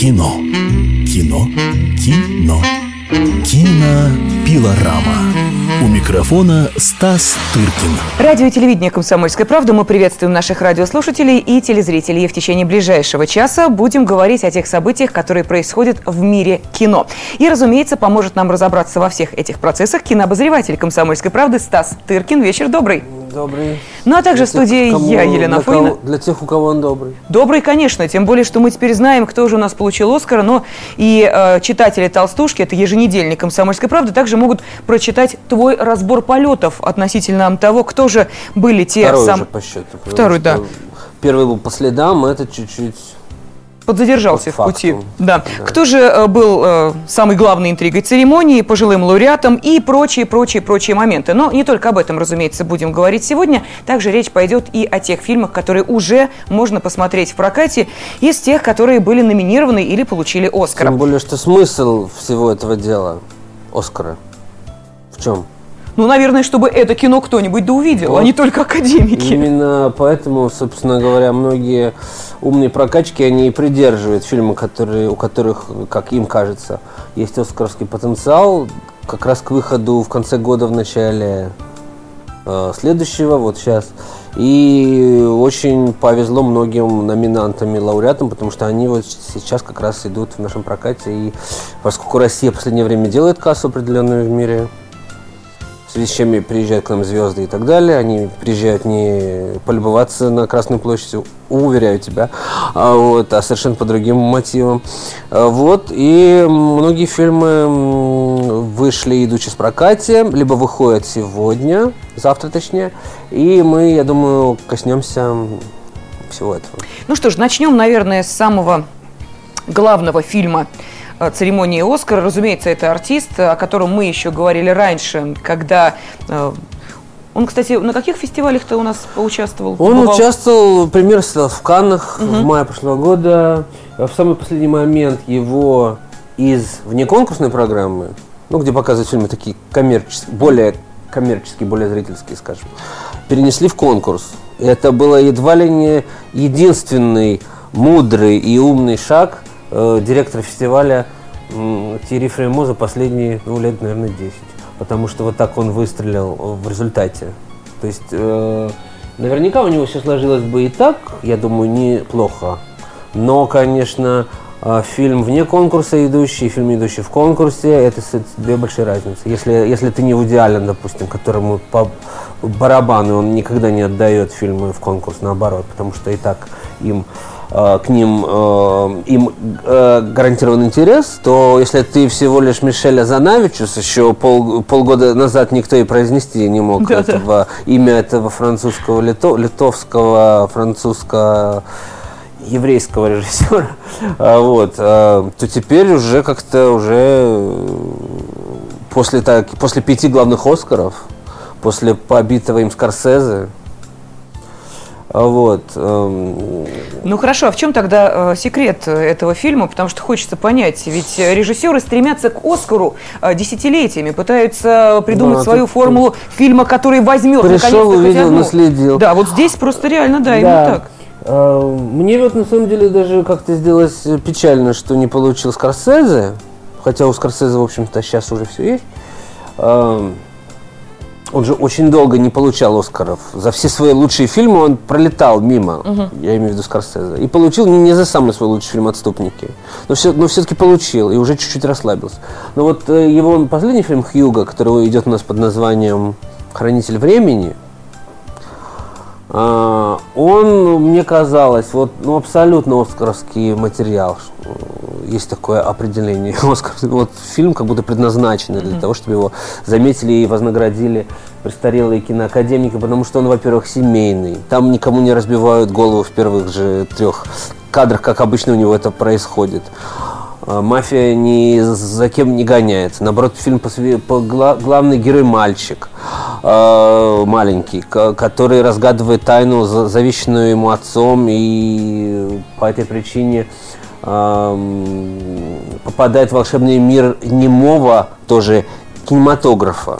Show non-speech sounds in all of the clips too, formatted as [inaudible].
Кино. Кино. Кино. Кинопилорама. У микрофона Стас Тыркин. Радио и телевидение «Комсомольская правда». Мы приветствуем наших радиослушателей и телезрителей. И в течение ближайшего часа будем говорить о тех событиях, которые происходят в мире кино. И, разумеется, поможет нам разобраться во всех этих процессах кинообозреватель «Комсомольской правды» Стас Тыркин. Вечер добрый. Добрый. Ну а также Для в студии тех, я, Елена для Фойна. кого- Для тех, у кого он добрый. Добрый, конечно, тем более, что мы теперь знаем, кто же у нас получил Оскара, но и э, читатели «Толстушки», это еженедельник «Комсомольской правды», также могут прочитать твой разбор полетов относительно того, кто же были те Второй сам... уже по счету. Второй, да. Первый был по следам, а это чуть-чуть... подзадержался в По пути. Да. Да. Кто же э, был э, самой главной интригой церемонии, пожилым лауреатом и прочие, прочие, прочие моменты. Но не только об этом, разумеется, будем говорить сегодня. Также речь пойдет и о тех фильмах, которые уже можно посмотреть в прокате, из тех, которые были номинированы или получили Оскара. Тем более, что смысл всего этого дела, Оскара, в чем? Ну, наверное, чтобы это кино кто-нибудь да увидел, а Вот. не только академики. Именно поэтому, собственно говоря, многие умные прокачки, они и придерживают фильмы, которые, у которых, как им кажется, есть оскаровский потенциал, как раз к выходу в конце года, в начале э, следующего, вот сейчас. И очень повезло многим номинантам и лауреатам, потому что они вот сейчас как раз идут в нашем прокате. И поскольку Россия в последнее время делает кассу определенную в мире, в связи с чем приезжают к нам звезды и так далее. Они приезжают не полюбоваться на Красную площадь, уверяю тебя, а, вот, а совершенно по другим мотивам. А, Вот, и многие фильмы вышли, идучи с прокате, либо выходят сегодня, завтра точнее, и мы, я думаю, коснемся всего этого. Ну что ж, начнем, наверное, с самого главного фильма церемонии Оскара. Разумеется, это артист, о котором мы еще говорили раньше, когда... э, Он, кстати, на каких фестивалях-то у нас поучаствовал? Он Побывал? участвовал, стал в Каннах в мае прошлого года. В самый последний момент его из внеконкурсной программы, ну, где показывают фильмы такие коммерческие, более коммерческие, более зрительские, скажем, перенесли в конкурс. Это было едва ли не единственный мудрый и умный шаг э, директора фестиваля Тири Фреймо за последние, ну, лет, наверное, 10. Потому что вот так он выстрелил в результате. То есть, э, наверняка у него все сложилось бы и так, я думаю, неплохо. Но, конечно, э, фильм вне конкурса идущий, фильм, идущий в конкурсе, это две большие разницы. Если, если ты не в идеален, допустим, которому по барабану он никогда не отдает фильмы в конкурс, наоборот, потому что и так им э, к ним э, им э, гарантирован интерес, то если ты всего лишь Мишеля Занавичус, еще пол, полгода назад никто и произнести не мог Да-да. этого, имя этого французского, лито, литовского, французского еврейского режиссера, [laughs] а, вот, то теперь уже как-то уже э, после, так, после пяти главных Оскаров, после побитого им Скорсезе, вот, эм, Ну хорошо, а в чем тогда э, секрет э, этого фильма? Потому что хочется понять, ведь режиссеры стремятся к Оскару э, десятилетиями, пытаются придумать Да, свою тут- формулу фильма, который возьмет Пришел, увидел, одну. наследил. Да, вот здесь просто реально, да, именно так. Э, Мне вот на самом деле даже как-то сделалось печально, что не получил Скорсезе, хотя у Скорсезе, в общем-то, сейчас уже все есть. Он же очень долго не получал Оскаров. За все свои лучшие фильмы он пролетал мимо, я имею в виду Скорсезе. И получил не, за самый свой лучший фильм «Отступники». Но, все, но все-таки получил и уже чуть-чуть расслабился. Но вот э, его последний фильм «Хьюга», который идет у нас под названием «Хранитель времени», Он, мне казалось, вот ну, абсолютно оскаровский материал. Э, Есть такое определение. [laughs] Оскар, вот фильм как будто предназначен для того, чтобы его заметили и вознаградили престарелые киноакадемики, потому что он, во-первых, семейный. Там никому не разбивают голову в первых же трех кадрах, как обычно у него это происходит. А, Мафия ни за кем не гоняется. Наоборот, фильм посвя- по- гла- главный герой мальчик, э, маленький, ко- который разгадывает тайну, за- завещанную ему отцом, и по этой причине эм, попадает в волшебный мир немого тоже кинематографа.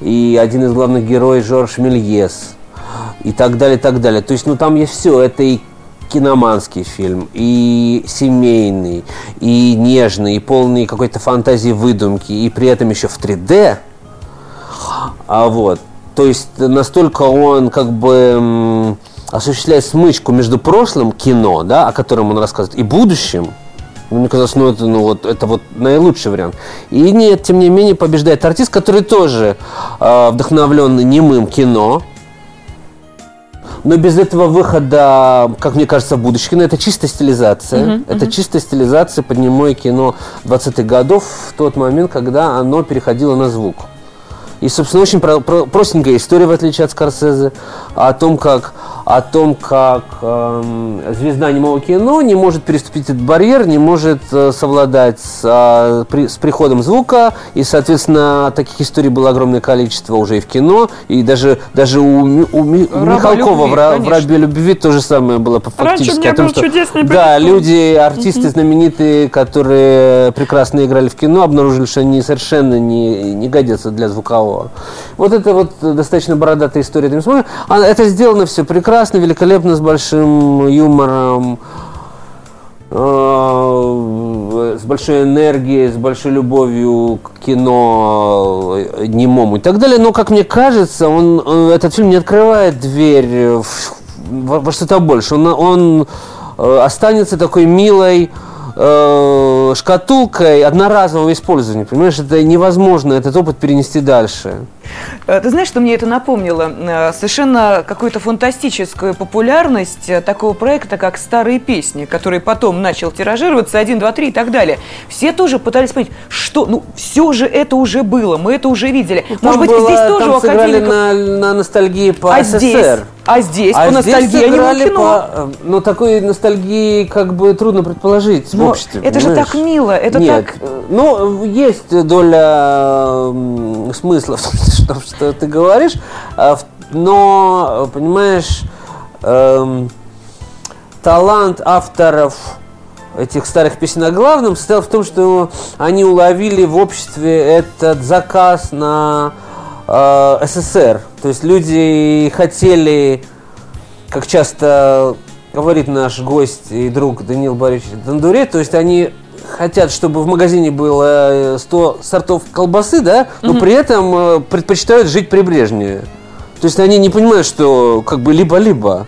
И один из главных героев Жорж Мельес. И так далее, так далее. То есть, ну там есть все. Это и киноманский фильм, и семейный, и нежный, и полный какой-то фантазии выдумки, и при этом еще в 3D. А вот, то есть настолько он как бы осуществляет смычку между прошлым кино, да, о котором он рассказывает, и будущим. Мне казалось, ну это, ну, вот, это вот наилучший вариант. И нет, тем не менее, побеждает артист, который тоже э, вдохновлен немым кино, но без этого выхода, как мне кажется, кино, это чистая стилизация. Uh-huh, это uh-huh. чистая стилизация под немое кино 20-х годов в тот момент, когда оно переходило на звук. И, собственно, очень про- про- простенькая история, в отличие от Скорсезе, о том, как о том, как э, звезда немого кино не может переступить этот барьер, не может э, совладать с, э, при, с приходом звука, и, соответственно, таких историй было огромное количество уже и в кино, и даже, даже у, у Михалкова любви, в, в «Рабе любви» то же самое было фактически. Раньше о том, что, Да, люди, артисты знаменитые, которые прекрасно играли в кино, обнаружили, что они совершенно не, не годятся для звукового. Вот это вот достаточно бородатая история. Это сделано все прекрасно прекрасно, великолепно, с большим юмором, э, с большой энергией, с большой любовью к кино э, немому и так далее. Но, как мне кажется, он, э, этот фильм не открывает дверь в, во, во что-то больше. Он, он останется такой милой шкатулкой одноразового использования. Понимаешь, это невозможно этот опыт перенести дальше. Э, ты знаешь, что мне это напомнило? Э, совершенно какую-то фантастическую популярность э, такого проекта, как «Старые песни», который потом начал тиражироваться, один, два, три и так далее. Все тоже пытались понять, что, ну, все же это уже было, мы это уже видели. Ну, Может быть, было, здесь тоже у академиков... на, на ностальгии по а СССР. Здесь? А здесь а по ностальгии сыграли по... Ну, такой ностальгии как бы трудно предположить Но в обществе. Это понимаешь? же так мило, это Нет, так... Ну, есть доля смысла в том, что, что ты говоришь, а но, понимаешь, эм, талант авторов этих старых песен о главном состоял в том, что они уловили в обществе этот заказ на э, СССР. То есть люди хотели, как часто говорит наш гость и друг Даниил Борисович Дондуре, то есть они хотят, чтобы в магазине было 100 э, сортов колбасы, да, но угу. при этом э, предпочитают жить при Брежневе. То есть они не понимают, что как бы либо-либо.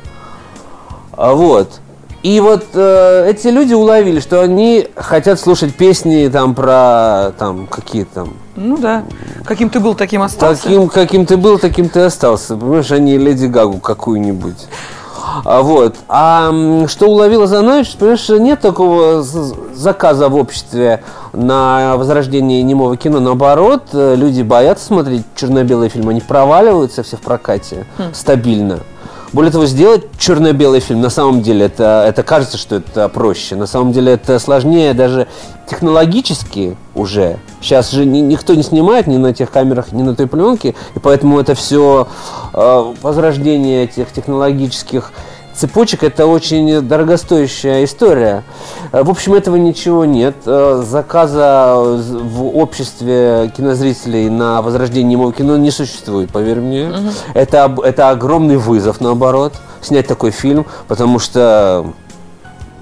А вот. И вот э, эти люди уловили, что они хотят слушать песни там про там какие там. Ну да. Каким ты был, таким остался. Каким, каким ты был, таким ты остался. Понимаешь, они Леди Гагу какую-нибудь. А, вот. А что уловила Занович, понимаешь, нет такого заказа в обществе на возрождение немого кино. Наоборот, э, люди боятся смотреть черно-белые фильмы, они проваливаются все в прокате хм. стабильно. Более того, сделать черно-белый фильм, на самом деле, это, это кажется, что это проще. На самом деле это сложнее даже технологически уже. Сейчас же ни, никто не снимает ни на тех камерах, ни на той пленке, и поэтому это все э, возрождение этих технологических цепочек это очень дорогостоящая история. Э, в общем, этого ничего нет. Э, заказа в обществе кинозрителей на возрождение немого кино не существует, поверь мне. Угу. Это, это огромный вызов, наоборот, снять такой фильм, потому что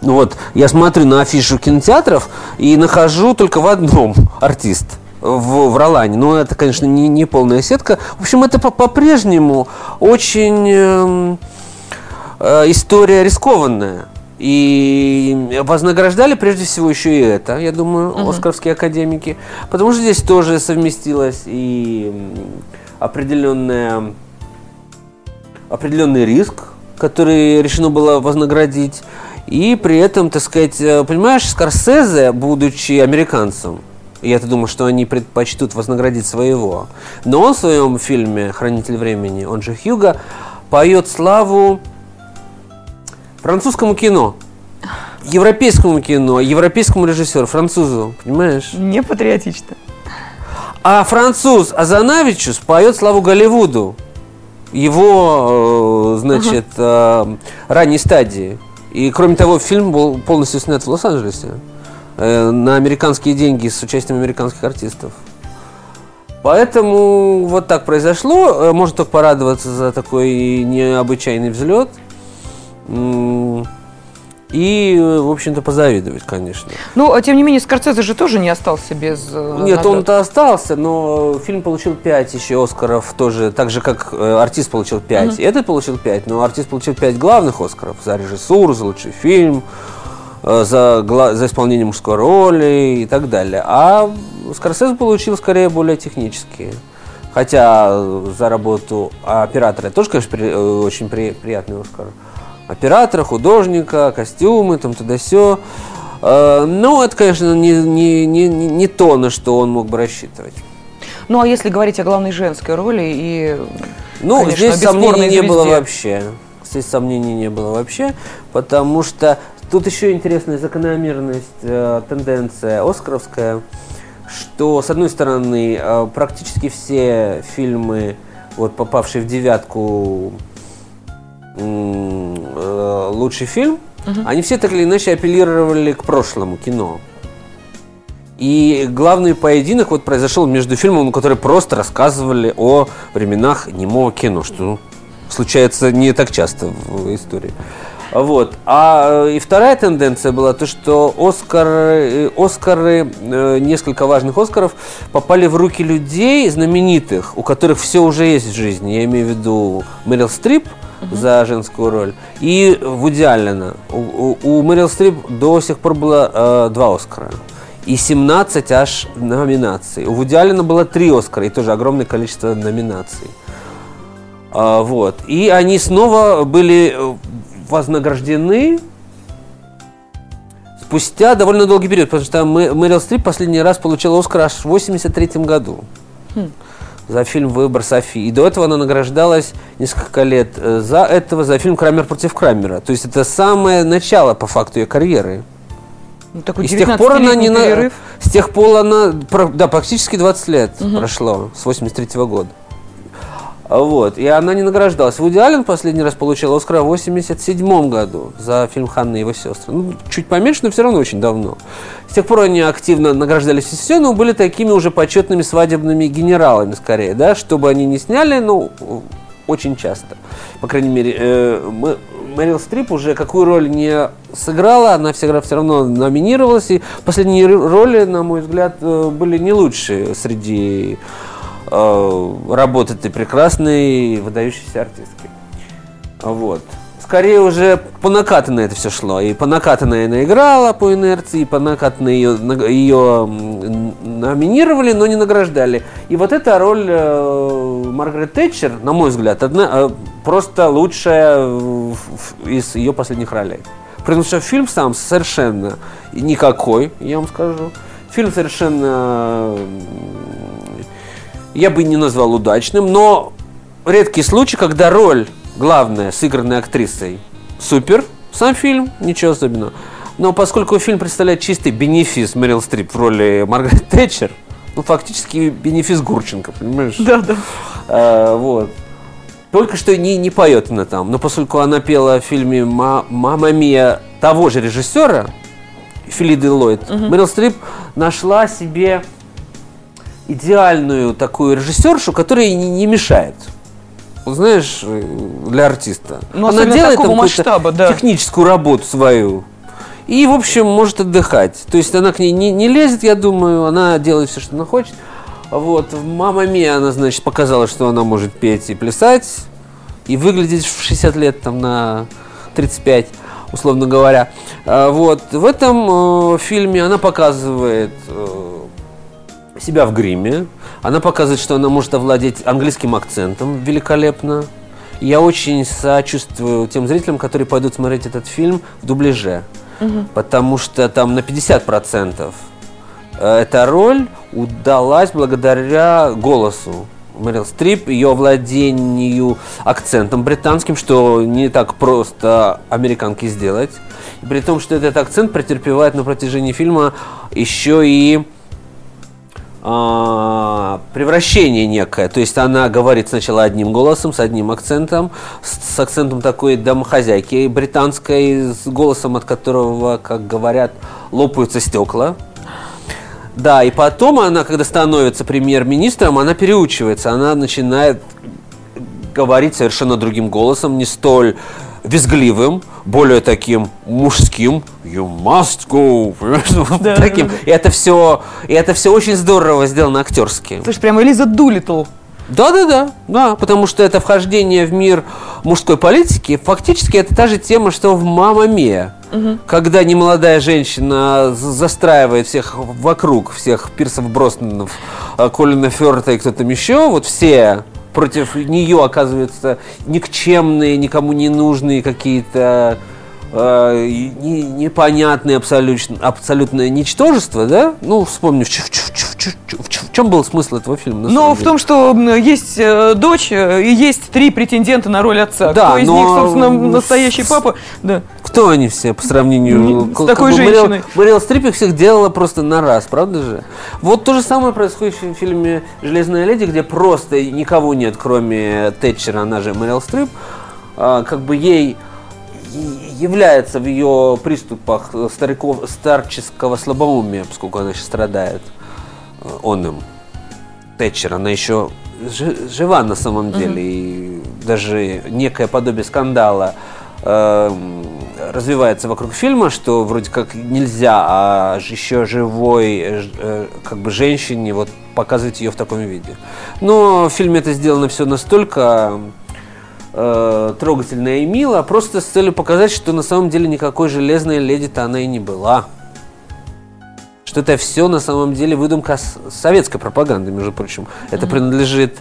ну вот, я смотрю на афишу кинотеатров и нахожу только в одном [laughs] артист в, в Ролане. Но это, конечно, не, не полная сетка. В общем, это по-прежнему очень... Э, история рискованная. И вознаграждали прежде всего еще и это, я думаю, угу. оскаровские академики. Потому что здесь тоже совместилось и определенная, определенный риск, который решено было вознаградить. И при этом, так сказать, э, понимаешь, Скорсезе, будучи американцем, я-то думаю, что они предпочтут вознаградить своего. Но он в своем фильме «Хранитель времени», он же Хьюга, поет славу французскому кино, европейскому кино, европейскому режиссеру, французу, понимаешь? Не патриотично. А француз Азанавичу поет славу Голливуду. Его, э, значит, ага. ранней стадии. И, кроме того, фильм был полностью снят в Лос-Анджелесе э, на американские деньги с участием американских артистов. Поэтому вот так произошло. Э, можно только порадоваться за такой необычайный взлет – И, в общем-то, позавидовать, конечно. Ну, а тем не менее, Скорсезе же тоже не остался без э, Нет, наград. он-то остался, но фильм получил 5 еще Оскаров тоже, так же, как э, артист получил 5. И этот получил 5, но артист получил 5 главных Оскаров за режиссуру, за лучший фильм, э, за, за исполнение мужской роли и так далее. А Скорсезе получил скорее более технические. Хотя за работу оператора тоже, конечно, при- очень при- приятный Оскар. Оператора, художника, костюмы, там туда все. Ну, это, конечно, не, не, не, не то, на что он мог бы рассчитывать. Ну, а если говорить о главной женской роли и... Ну, конечно, здесь сомнений не было звезде. вообще. Здесь сомнений не было вообще, потому что тут еще интересная закономерность, э, тенденция оскаровская, что, с одной стороны, э, практически все фильмы, вот, попавшие в девятку э, лучший фильм, они все так или иначе апеллировали к прошлому кино. И главный поединок вот произошел между фильмами, которые просто рассказывали о временах немого кино, что случается не так часто в истории. Вот. А э, и вторая тенденция была то, что Оскар, Оскары, э, несколько важных Оскаров попали в руки людей знаменитых, у которых все уже есть в жизни. Я имею в виду Мэрил Стрип за женскую роль и Вуди Аллена. У, у- у Мэрил Стрип до сих пор было э, два Оскара и 17 аж номинаций. У Вуди Аллена было три Оскара и тоже огромное количество номинаций. А, вот. И они снова были э, вознаграждены спустя довольно долгий период, потому что Мэ- Мэрил Стрип последний раз получила Оскар аж в 83 году за фильм «Выбор Софи». И до этого она награждалась несколько лет э, за этого, за фильм «Крамер против Крамера». То есть это самое начало, по факту, ее карьеры. Ну, такой И с тех пор она не 19-летний на... перерыв. С тех пор она... Да, практически 20 лет прошло, с 83 года. Вот. И она не награждалась. Вуди Аллен последний раз получил Оскар в 87 году за фильм «Ханна и его сестры». Ну, чуть поменьше, но все равно очень давно. С тех пор они активно награждались все, но были такими уже почетными свадебными генералами скорее, да, чтобы они не сняли, ну, очень часто. По крайней мере, э, мы- Мэрил Стрип уже какую роль не сыграла, она всегда все равно номинировалась. И последние роли, на мой взгляд, э, были не лучшие среди э, работ этой прекрасной выдающейся артистки. Вот. Скорее уже по накатанной это все шло. И по накатанной она играла по инерции, и по накатанной ее, ее номинировали, но не награждали. И вот эта роль э, Маргарет Тэтчер, на мой взгляд, одна, э, просто лучшая из ее последних ролей. Потому что фильм сам совершенно никакой, я вам скажу. Фильм совершенно я бы не назвал удачным, но редкий случай, когда роль главная, сыгранная актрисой, супер, сам фильм, ничего особенного. Но поскольку фильм представляет чистый бенефис Мэрил Стрип в роли Маргарет Тэтчер, ну, фактически бенефис Гурченко, понимаешь? Да, да. А, вот. Только что не, не поет она там. Но поскольку она пела в фильме «Ма- «Мамма Мия» того же режиссера, Филиды Ллойд, Мэрил Стрип нашла себе идеальную такую режиссершу, которая не, не мешает. Вот знаешь, э, для артиста. Ну, особенно такого какую-то масштаба, да. техническую работу свою. И, в общем, может отдыхать. То есть она к ней не, не лезет, я думаю, она делает все, что она хочет. Вот, в «Мамма Мия» она, значит, показала, что она может петь и плясать, и выглядеть в 60 лет, там, на 35, условно говоря. А, Вот, в этом э, фильме она показывает э, себя в гриме, она показывает, что она может овладеть английским акцентом великолепно. Я очень сочувствую тем зрителям, которые пойдут смотреть этот фильм в дубляже, потому что там на 50% э, эта роль удалась благодаря голосу. Мэрил Стрип, ее владению акцентом британским, что не так просто американке сделать. При том, что этот акцент претерпевает на протяжении фильма еще и превращение некое. То есть она говорит сначала одним голосом, с одним акцентом, с, с акцентом такой домохозяйки британской, с голосом, от которого, как говорят, лопаются стекла. Да, и потом она, когда становится премьер-министром, она переучивается, она начинает говорить совершенно другим голосом, не столь визгливым, более таким мужским. You must go. [laughs] Да, таким. да, И это все, и это все очень здорово сделано актерски. Слушай, прямо Элиза Дулитл. Да, да, да, да, потому что это вхождение в мир мужской политики, фактически это та же тема, что в Мама Мия. Когда немолодая женщина застраивает всех вокруг, всех Пирсов Броснанов, э, Колина Ферта и кто там еще, вот все против нее оказываются никчемные, никому не нужные какие-то э, и не- непонятные абсолютно, абсолютное ничтожество, да? Ну, вспомни, в, в чем был смысл этого фильма? самом в том, что есть э, дочь э, и есть три претендента на роль отца. Да, Кто из но- них, собственно, настоящий папа? Да. Кто они все по сравнению Не- с такой как женщиной. Мэрил Стрип их всех делала просто на раз, правда же? Вот то же самое происходит в фильме «Железная леди», где просто никого нет, кроме Тэтчера, она же Мэрил Стрип. А, как бы ей является в ее приступах стариков, старческого слабоумия, поскольку она сейчас страдает э, он им. Тэтчер, она еще жи- жива на самом деле, и даже некое подобие скандала э, развивается вокруг фильма, что вроде как нельзя, а еще живой э, э, как бы женщине вот показывать ее в таком виде. Но в фильме это сделано все настолько э, трогательно и мило, просто с целью показать, что на самом деле никакой железной леди-то она и не была. Что это все на самом деле выдумка советской пропаганды, между прочим. Это принадлежит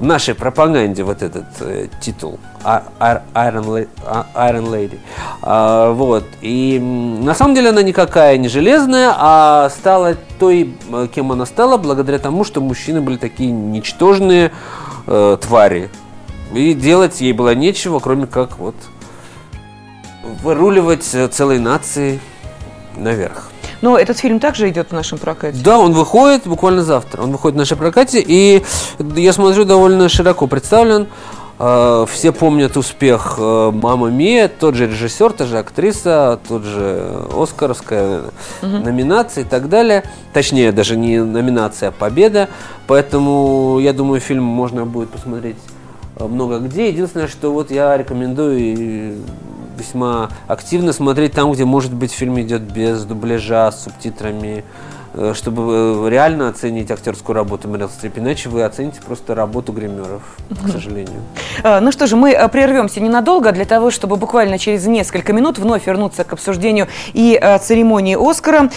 нашей пропаганде, вот этот э, титул А- Ар- Iron, А- Iron Lady. А, вот. И на самом деле она никакая не железная, а стала той, э, кем она стала, благодаря тому, что мужчины были такие ничтожные э, твари. И делать ей было нечего, кроме как вот выруливать э, целой нации наверх. Но этот фильм также идет в нашем прокате. Да, он выходит буквально завтра. Он выходит в нашей прокате, и я смотрю, довольно широко представлен. Э, Все помнят успех э, «Мама Мия», тот же режиссер, та же актриса, тот же Оскаровская номинация и так далее. Точнее, даже не номинация, а победа. Поэтому, я думаю, фильм можно будет посмотреть много где. Единственное, что вот я рекомендую весьма активно смотреть там, где, может быть, фильм идет без дубляжа, с субтитрами, э, чтобы э, реально оценить актерскую работу Мэрил Стрип. Иначе вы оцените просто работу гримеров, к сожалению. А, Ну что же, мы прервемся ненадолго для того, чтобы буквально через несколько минут вновь вернуться к обсуждению и церемонии Оскара,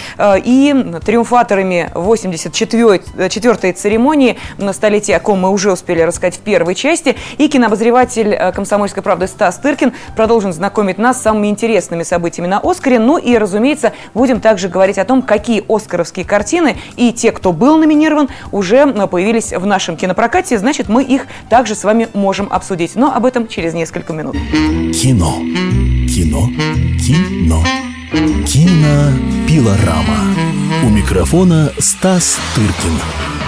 и триумфаторами 84-й церемонии на столетие, о ком мы уже успели рассказать в первой части, и кинообозреватель «Комсомольской правды» Стас Тыркин продолжит знакомить нас с самыми интересными событиями на Оскаре. Ну и, разумеется, будем также говорить о том, какие оскаровские картины и те, кто был номинирован, уже появились в нашем кинопрокате. Значит, мы их также с вами можем обсудить. Но об этом через несколько минут. Кино. Кино. Кино. Кинопилорама. У микрофона Стас Тыркин.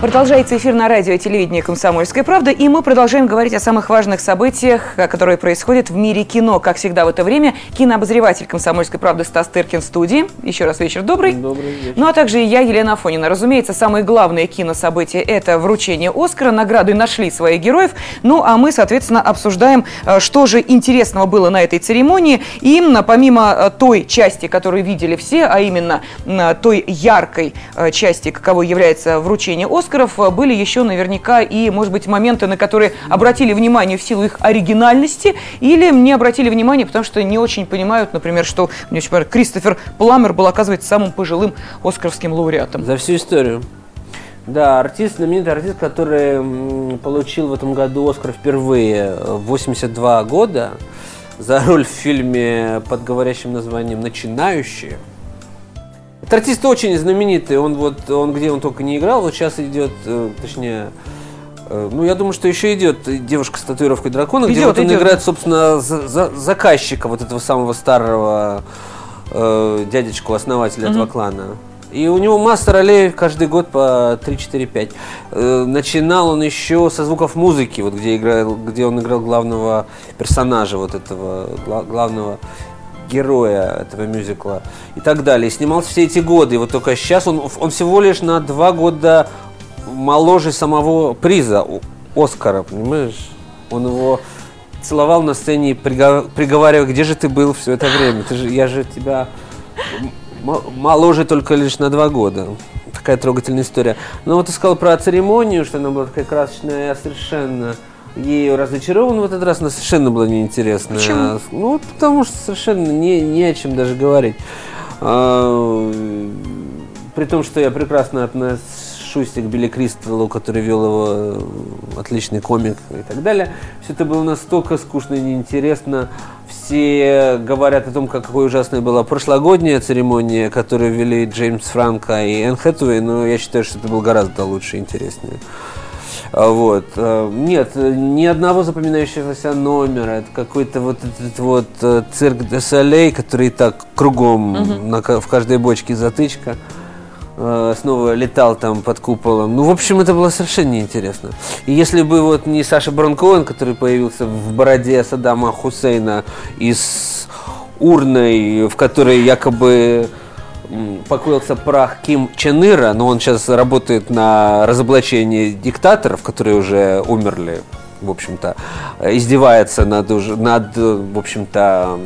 Продолжается эфир на радио и телевидении «Комсомольская правда», и мы продолжаем говорить о самых важных событиях, э, которые происходят в мире кино. Как всегда в это время кинообозреватель «Комсомольской правды» Стас Тыркин в студии. Еще раз вечер добрый. Добрый вечер. Ну а также и я, Елена Афонина. Разумеется, самые главные кинособытия – это вручение «Оскара». Награды нашли своих героев. Ну а мы, соответственно, обсуждаем, э, что же интересного было на этой церемонии. И помимо э, той части, которую видели все, а именно м, той яркой э, части, каковой является вручение «Оскаров», э, были еще наверняка и, может быть, моменты, на которые обратили внимание в силу их оригинальности или не обратили внимания, потому что не очень понимают, например, что мне очень понравилось, Кристофер Пламер был, оказывается, самым пожилым оскаровским лауреатом. За всю историю. Да, артист, знаменитый артист, который получил в этом году Оскар впервые в 82 года за роль в фильме под говорящим названием «Начинающие». Артист очень знаменитый, он вот, он где он только не играл, вот сейчас идет, э, точнее, э, ну я думаю, что еще идет девушка с татуировкой дракона, где Идет, вот он идет. играет, собственно, за- за- заказчика вот этого самого старого э, дядечку, основателя этого клана. И у него масса ролей каждый год по 3-4-5. Э, начинал он еще со звуков музыки, вот где, играл, где он играл главного персонажа, вот этого гла- главного героя этого мюзикла и так далее. И снимался все эти годы. И вот только сейчас он, он всего лишь на два года моложе самого приза Оскара, понимаешь? Он его целовал на сцене, приго- приговаривая, где же ты был все это время? Ты же, я же тебя моложе только лишь на два года. Такая трогательная история. Но вот ты сказал про церемонию, что она была такая красочная, совершенно ею разочарован в этот раз, она совершенно была неинтересная. Почему? Ну, потому что совершенно не, не о чем даже говорить. А, при том, что я прекрасно отношусь к Билли Кристаллу, который вел его э, отличный комик и так далее. Все это было настолько скучно и неинтересно. Все говорят о том, как, какой ужасной была прошлогодняя церемония, которую вели Джеймс Франко и Энн Хэтэуэй, но я считаю, что это было гораздо лучше и интереснее. А, Вот. э, Нет, э, ни одного запоминающегося номера. Это какой-то вот этот вот э, цирк де солей, который и так кругом на ка- в каждой бочке затычка. Снова летал там под куполом. Ну, в общем, это было совершенно неинтересно. И если бы вот не Саша Барон Коэн, который появился в бороде Саддама Хусейна и с урной, в которой якобы покоился прах Ким Чен Ира, но он сейчас работает на разоблачении диктаторов, которые уже умерли, в общем-то, э, издевается над, уже, над э, в общем-то,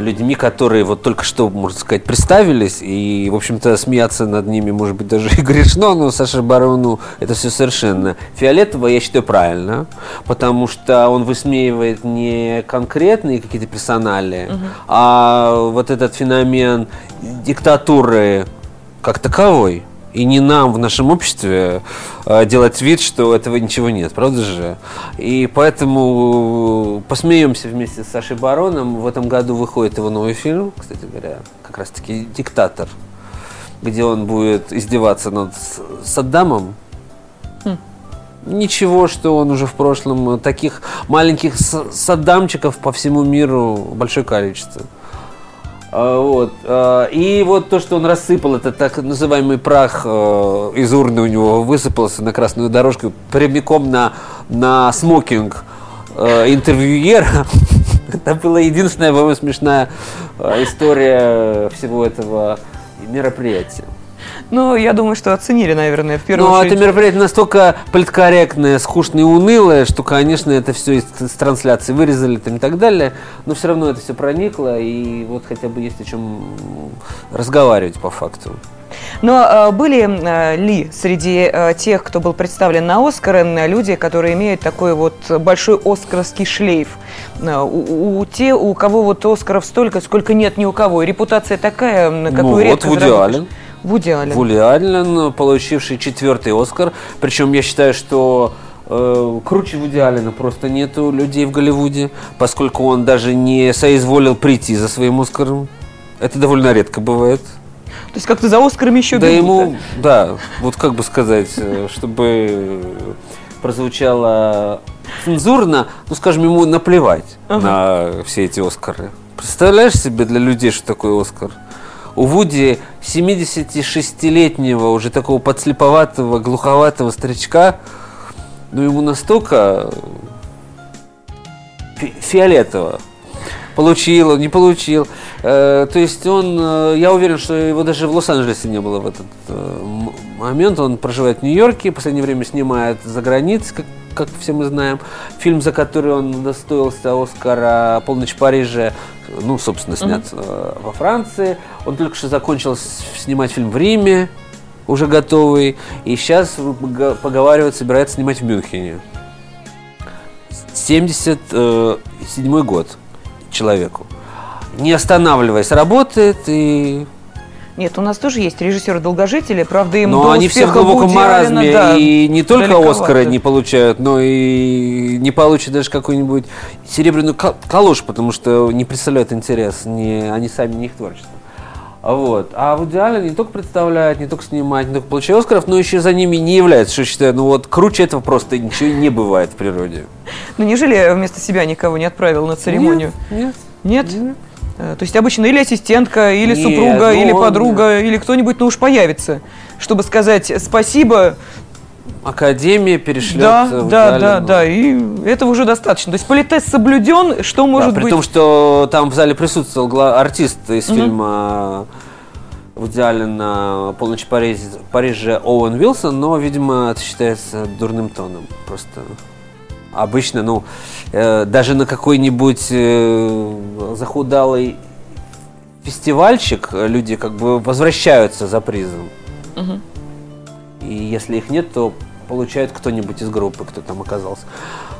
людьми, которые вот только что, можно сказать, представились, и, в общем-то, смеяться над ними, может быть, даже [laughs] и грешно, но Саша Барону это все совершенно фиолетово, я считаю, правильно, потому что он высмеивает не конкретные какие-то персонали, а вот этот феномен диктатуры как таковой. И не нам в нашем обществе э, делать вид, что этого ничего нет, правда же? И поэтому посмеемся вместе с Сашей Бароном. В этом году выходит его новый фильм, кстати говоря, как раз таки «Диктатор», где он будет издеваться над Саддамом. Ничего, что он уже в прошлом. Таких маленьких Саддамчиков по всему миру большое количество. А, Вот. а, И вот то, что он рассыпал, это так называемый прах э, из урны у него высыпался на красную дорожку прямиком на, на смокинг э, интервьюера. [laughs] Это была единственная, по-моему, смешная э, история всего этого мероприятия. Ну, я думаю, что оценили, наверное, в первую Ну, очередь. это мероприятие настолько политкорректное, скучное и унылое, что, конечно, это все из, из трансляции вырезали там и так далее, но все равно это все проникло, и вот хотя бы есть о чем разговаривать по факту. Но э, были э, ли среди э, тех, кто был представлен на Оскар, э, люди, которые имеют такой вот большой оскаровский шлейф? У, у те, у кого вот Оскаров столько, сколько нет ни у кого. И репутация такая, какую Ну вот, редко Вуди заработаешь. Аллен. Вуди Аллен. Вуди Аллен, получивший четвертый Оскар. Причем я считаю, что э, круче Вуди Аллена просто нету людей в Голливуде, поскольку он даже не соизволил прийти за своим Оскаром. Это довольно редко бывает. То есть как-то за Оскарами еще Да бегут, ему, да, вот как бы сказать, э, чтобы прозвучало цензурно, ну, скажем, ему наплевать на все эти Оскары. Представляешь себе для людей, что такое Оскар? У Вуди 76-летнего, уже такого подслеповатого, глуховатого старичка, ну, ему настолько фи- фиолетово. Получил, не получил. Э, то есть он, э, я уверен, что его даже в Лос-Анджелесе не было в этот э, момент. Он проживает в Нью-Йорке, в последнее время снимает за границей, как, как все мы знаем. Фильм, за который он достоился Оскара «Полночь в Париже», ну, собственно, снят э, во Франции. Он только что закончил снимать фильм в Риме, уже готовый. И сейчас поговаривают, собирается снимать в Мюнхене. 77 год человеку. Не останавливаясь, работает и... Нет, у нас тоже есть режиссеры-долгожители, правда, им Но они все в глубоком Вуди маразме да, и не только далековато. Оскара не получают, но и не получат даже какую-нибудь серебряную кал- калош, потому что не представляют интерес, не, они сами не их творчество. А Вот. А в идеале не только представляет, не только снимает, не только получает Оскаров, но еще за ними не является, что считаю, ну вот круче этого просто ничего не бывает в природе. Ну, неужели вместо себя никого не отправил на церемонию? Нет, Нет? Э, То есть обычно или ассистентка, или Нет, супруга, ну или он- подруга, или кто-нибудь, ну уж появится, чтобы сказать спасибо. Академия перешлет да, э, да, да, ну. да, и этого уже достаточно. То есть политес соблюден, что может Да, при быть? том, что там в зале присутствовал гла- артист из фильма Вуди Аллена «Полночь в Париже», Париже Оуэн Вилсон, но, видимо, это считается дурным тоном. Просто Обычно, ну, э, даже на какой-нибудь э, захудалый фестивальчик люди как бы возвращаются за призом. И если их нет, то получает кто-нибудь из группы, кто там оказался.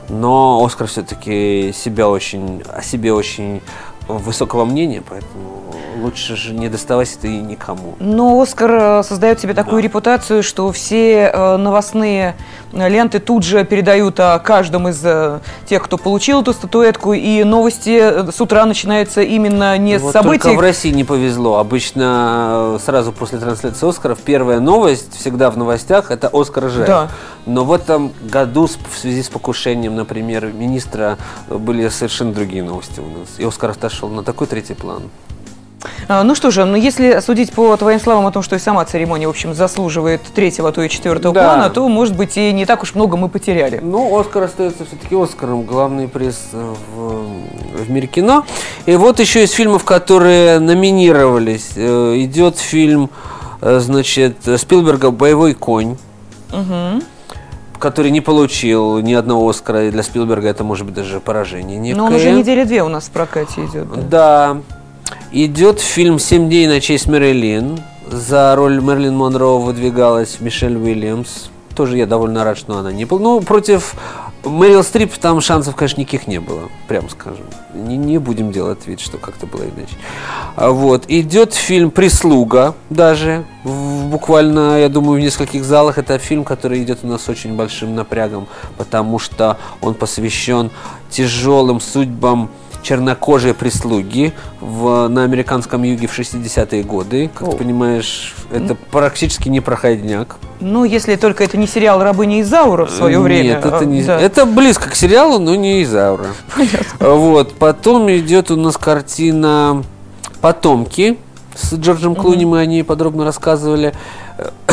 Но Оскар все-таки себя очень, о себе очень высокого мнения, поэтому лучше же не доставайся ты никому. Но Оскар э, создает себе такую Да. репутацию, что все э, новостные ленты тут же передают о каждом из э, тех, кто получил эту статуэтку, и новости э, с утра начинаются именно не Вот с событий. Только в России не повезло. Обычно э, сразу после трансляции Оскаров первая новость всегда в новостях это Оскар же. Да. Но в этом году в связи с покушением, например, министра были совершенно другие новости у нас. И Оскар отошел на такой третий план. А, Ну что же, ну если судить по твоим словам о том, что и сама церемония, в общем, заслуживает третьего, а то и четвертого Да. плана, то, может быть, и не так уж много мы потеряли. Ну, Оскар остается все-таки Оскаром, главный приз э, в, в мире кино. И вот еще из фильмов, которые номинировались, э, идет фильм, э, значит, Спилберга «Боевой конь». который не получил ни одного Оскара, и для Спилберга это может быть даже поражение некое. Но он уже недели две у нас в прокате идет. да. Да. Идет фильм «Семь дней ночей с Мэрилин». За роль Мерлин Монро выдвигалась Мишель Уильямс. Тоже я довольно рад, что она не была. Ну, против Мэрил Стрип там шансов, конечно, никаких не было, прямо скажем. Не, не будем делать вид, что как-то было иначе. А Вот. Идет фильм «Прислуга» даже. В- буквально, я думаю, в нескольких залах. Это фильм, который идет у нас очень большим напрягом, потому что он посвящен тяжелым судьбам чернокожей прислуги в, на американском юге в 60-е годы. Как ты О. понимаешь, это практически не проходняк. Ну, если только это не сериал «Рабыня Изаура» в свое время. Нет, это а, не... да. Это близко к сериалу, но не из аура. Вот. Потом идет у нас картина «Потомки» с Джорджем Клуни, мы о ней подробно рассказывали.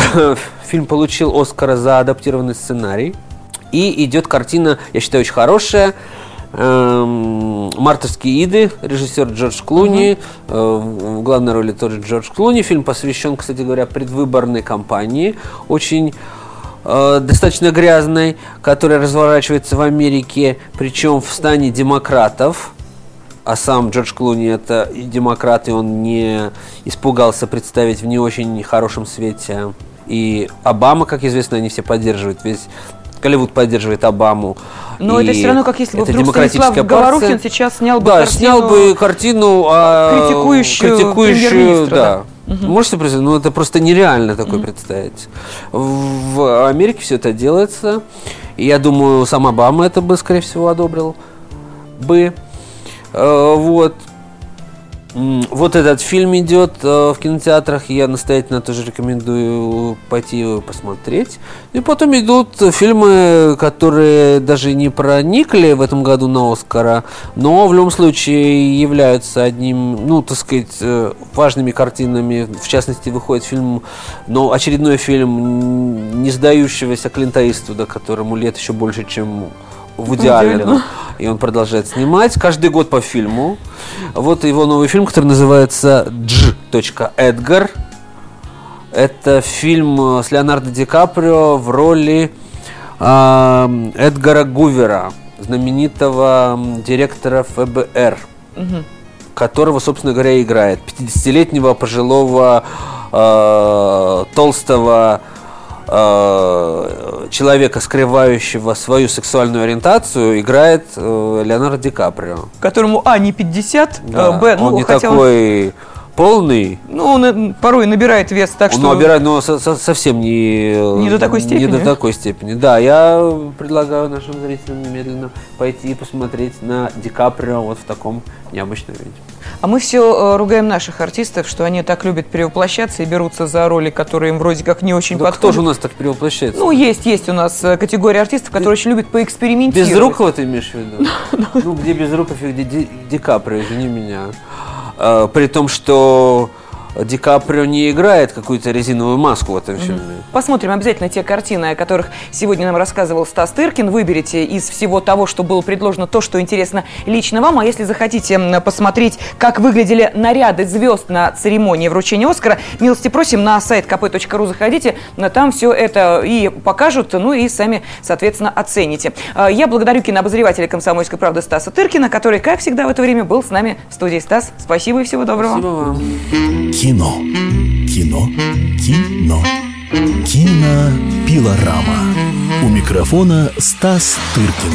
[coughs] Фильм получил Оскара за адаптированный сценарий. И идет картина, я считаю, очень хорошая. Эм, «Мартовские иды», режиссер Джордж Клуни, э, в в главной роли тоже Джордж Клуни. Фильм посвящен, кстати говоря, предвыборной кампании, очень э, достаточно грязной, которая разворачивается в Америке, причем в стане демократов. А сам Джордж Клуни это и демократ, и он не испугался представить в не очень хорошем свете. И Обама, как известно, они все поддерживают. Весь Голливуд поддерживает Обаму. Но И это все равно, как если бы вдруг Станислав Говорухин партия. сейчас снял бы да, картину... снял бы картину, а, критикующую критикующую, премьер-министра, да. Можете себе представить? Ну, это просто нереально такое представить. В, в Америке все это делается. И я думаю, сам Обама это бы, скорее всего, одобрил бы. Э, вот. Вот этот фильм идет э, в кинотеатрах, я настоятельно тоже рекомендую пойти его посмотреть. И потом идут фильмы, которые даже не проникли в этом году на Оскара, но в любом случае являются одним, ну, так сказать, э, важными картинами. В частности, выходит фильм, ну, очередной фильм не сдающегося Клинта Иствуда, которому лет еще больше, чем Аллену. Аллену. И он продолжает снимать каждый год по фильму. Вот его новый фильм, который называется Дж. Эдгар. Это фильм э, с Леонардо Ди Каприо в роли э, Эдгара Гувера, знаменитого директора ФБР, которого, собственно говоря, играет 50-летнего пожилого э, толстого э, человека, скрывающего свою сексуальную ориентацию, играет э, Леонардо Ди Каприо. Которому, а, не 50, Да, а, б, ну, он не хотя он- такой полный, ну, он э, порой набирает вес так, он что... набирает, но со- со- совсем не, Не до такой Не степени? до такой степени. Да, я предлагаю нашим зрителям немедленно пойти и посмотреть на Ди Каприо вот в таком необычном виде. А мы все ругаем наших артистов, что они так любят перевоплощаться и берутся за роли, которые им вроде как не очень Да кто подходят. же у нас так перевоплощается? Ну, есть, есть у нас э, категория артистов, которые очень любят поэкспериментировать. Безрукого ты имеешь в виду? [laughs] Ну, где Безруков и где Ди Каприо, извини меня. А, При том, что Ди Каприо не играет какую-то резиновую маску в этом фильме. Посмотрим обязательно те картины, о которых сегодня нам рассказывал Стас Тыркин. Выберите из всего того, что было предложено, то, что интересно лично вам. А если захотите посмотреть, как выглядели наряды звезд на церемонии вручения Оскара, милости просим на сайт kp.ru заходите. Там все это и покажут, ну и сами, соответственно, оцените. А, Я благодарю кинообозревателя «Комсомольской правды» Стаса Тыркина, который, как всегда в это время, был с нами в студии. Стас, спасибо и всего доброго. Спасибо вам. Кино. Кино. Кино. Кинопилорама. У микрофона Стас Тыркин.